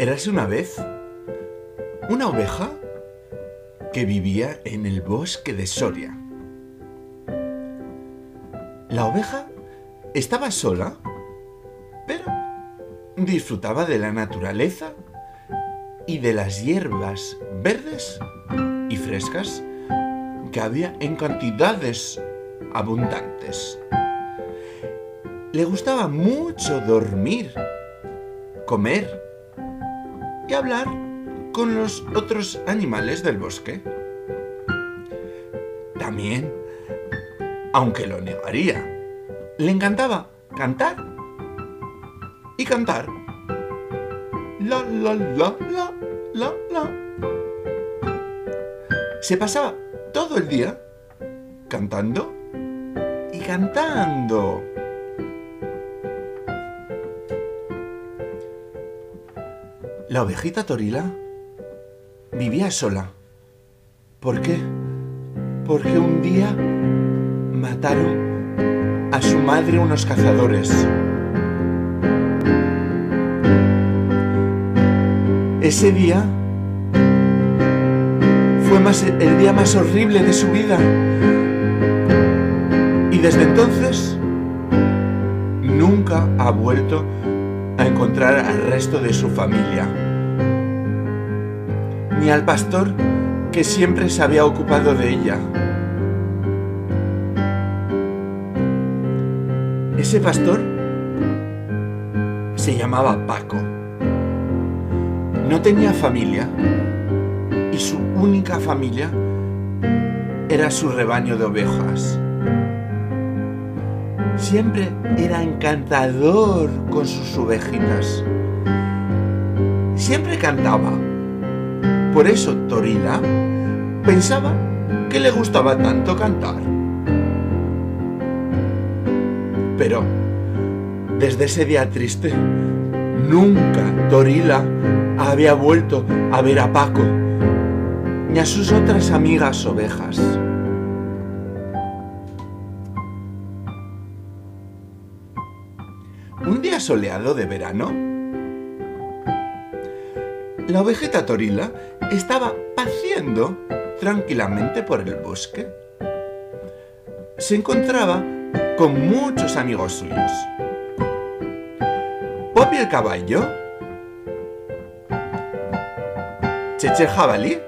Érase una vez una oveja que vivía en el bosque de Soria. La oveja estaba sola, pero disfrutaba de la naturaleza y de las hierbas verdes y frescas que había en cantidades abundantes. Le gustaba mucho dormir, comer y hablar con los otros animales del bosque. También, aunque lo negaría, le encantaba cantar y cantar. La la la la la la. Se pasaba todo el día cantando y cantando. La ovejita Torila vivía sola. ¿Por qué? Porque un día mataron a su madre unos cazadores. Ese día fue el día más horrible de su vida. Y desde entonces nunca ha vuelto encontrar al resto de su familia. Ni al pastor que siempre se había ocupado de ella. Ese pastor se llamaba Paco. No tenía familia y su única familia era su rebaño de ovejas. Siempre era encantador con sus ovejitas. Siempre cantaba. Por eso Torila pensaba que le gustaba tanto cantar. Pero desde ese día triste, nunca Torila había vuelto a ver a Paco ni a sus otras amigas ovejas. Soleado de verano, la ovejeta Torila estaba paseando tranquilamente por el bosque. Se encontraba con muchos amigos suyos. Poppy el caballo, Cheche el jabalí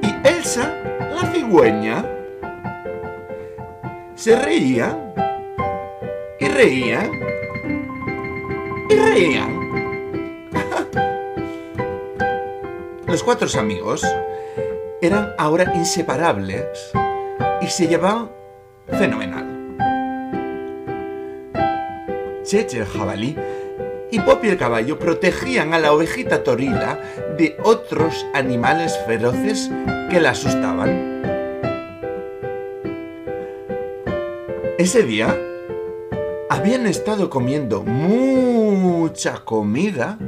y Elsa la cigüeña. Se reían y reían y reían. Los cuatro amigos eran ahora inseparables y se llevaban fenomenal. Cheche el jabalí y Poppy el caballo protegían a la ovejita Torila de otros animales feroces que la asustaban. Ese día habían estado comiendo mucha comida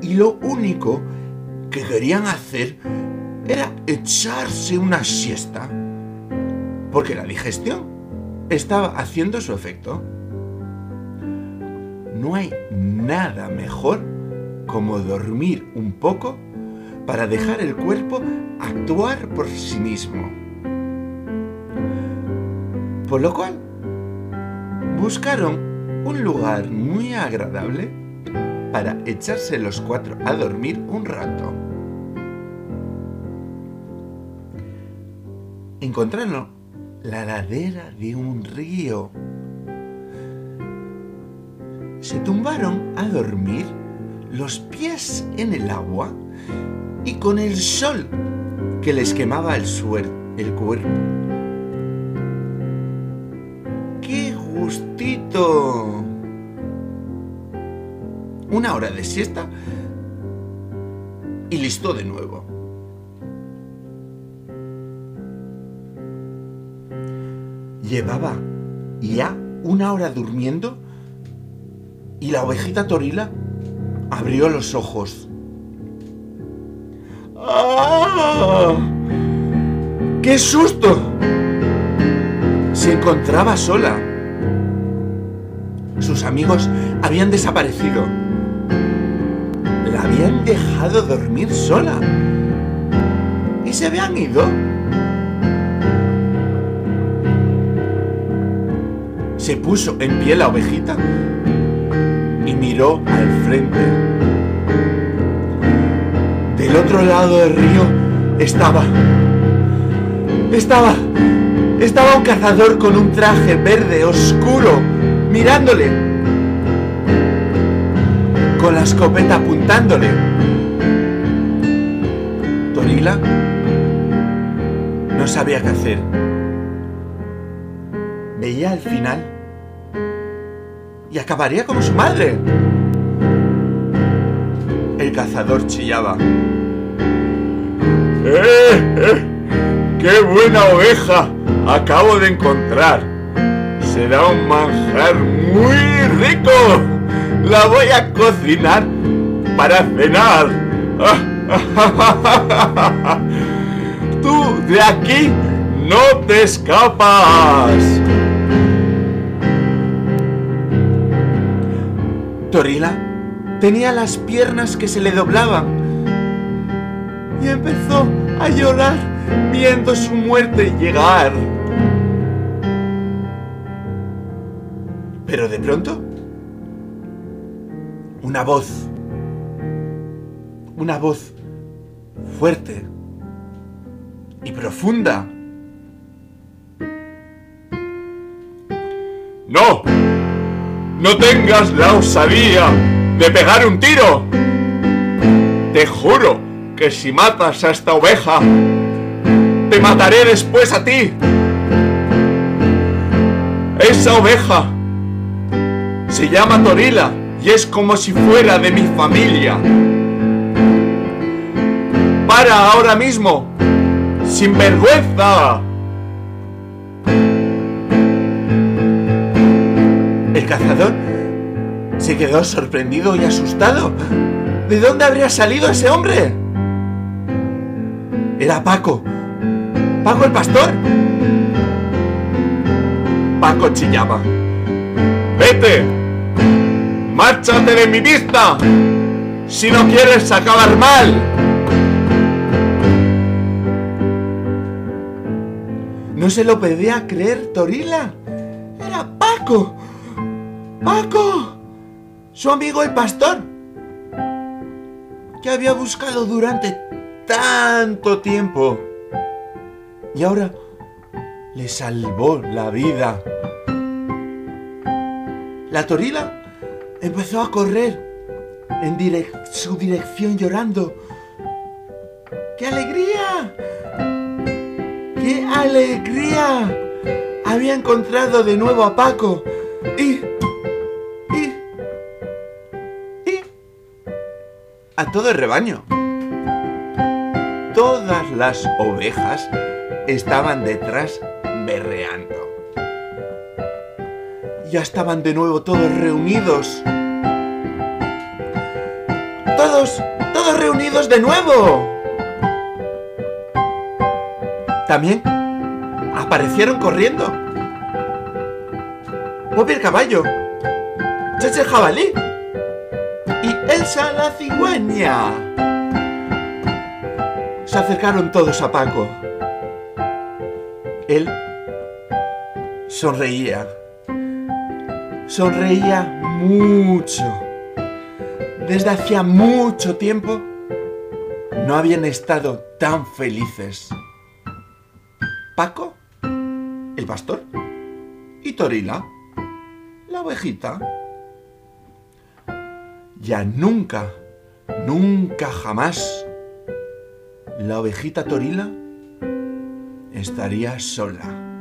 y lo único que querían hacer era echarse una siesta, porque la digestión estaba haciendo su efecto. No hay nada mejor como dormir un poco para dejar el cuerpo actuar por sí mismo. Por lo cual, buscaron un lugar muy agradable para echarse los cuatro a dormir un rato. Encontraron la ladera de un río. Se tumbaron a dormir los pies en el agua y con el sol que les quemaba el, el cuerpo. Gustito! Una hora de siesta y listo de nuevo. Llevaba ya una hora durmiendo y la ovejita Torila abrió los ojos. ¡Ah! ¡Qué susto! Se encontraba sola. Sus amigos habían desaparecido. habían dejado dormir sola y se habían ido. Se puso en pie la ovejita y miró al frente. Del otro lado del río estaba... Estaba... Estaba un cazador con un traje verde oscuro mirándole. Con la escopeta apuntándole. Torila no sabía qué hacer. Veía al final y acabaría como su madre. El cazador chillaba. ¡Eh! eh ¡Qué buena oveja! acabo de encontrar. Será un manjar muy rico. La voy a cocinar para cenar. Tú de aquí no te escapas. Torila tenía las piernas que se le doblaban y empezó a llorar viendo su muerte llegar. Pero de pronto, una voz, una voz fuerte y profunda. ¡No! ¡No tengas la osadía de pegar un tiro! Te juro que si matas a esta oveja, te mataré después a ti. Esa oveja se llama Torila y es como si fuera de mi familia. Para ahora mismo, sin vergüenza. El cazador se quedó sorprendido y asustado. ¿De dónde habría salido ese hombre? Era Paco. Paco el pastor. Paco chillaba. ¡Vete! ¡Márchate de mi vista! Si no quieres acabar mal. No se lo pedía creer Torila. Era Paco. Paco. Su amigo el pastor. Que había buscado durante tanto tiempo. Y ahora le salvó la vida. La Torila empezó a correr en su dirección llorando. ¡Qué alegría! ¡Qué alegría! Había encontrado de nuevo a Paco y... y... y... a todo el rebaño. Todas las ovejas estaban detrás berreando ya estaban de nuevo todos reunidos. Todos, todos reunidos de nuevo. También aparecieron corriendo. Bobby el caballo, Cheche el jabalí y Elsa la cigüeña. Se acercaron todos a Paco. Él sonreía sonreía mucho. Desde hacía mucho tiempo no habían estado tan felices. Paco, el pastor, y Torila, la ovejita. Ya nunca, nunca jamás la ovejita Torila estaría sola.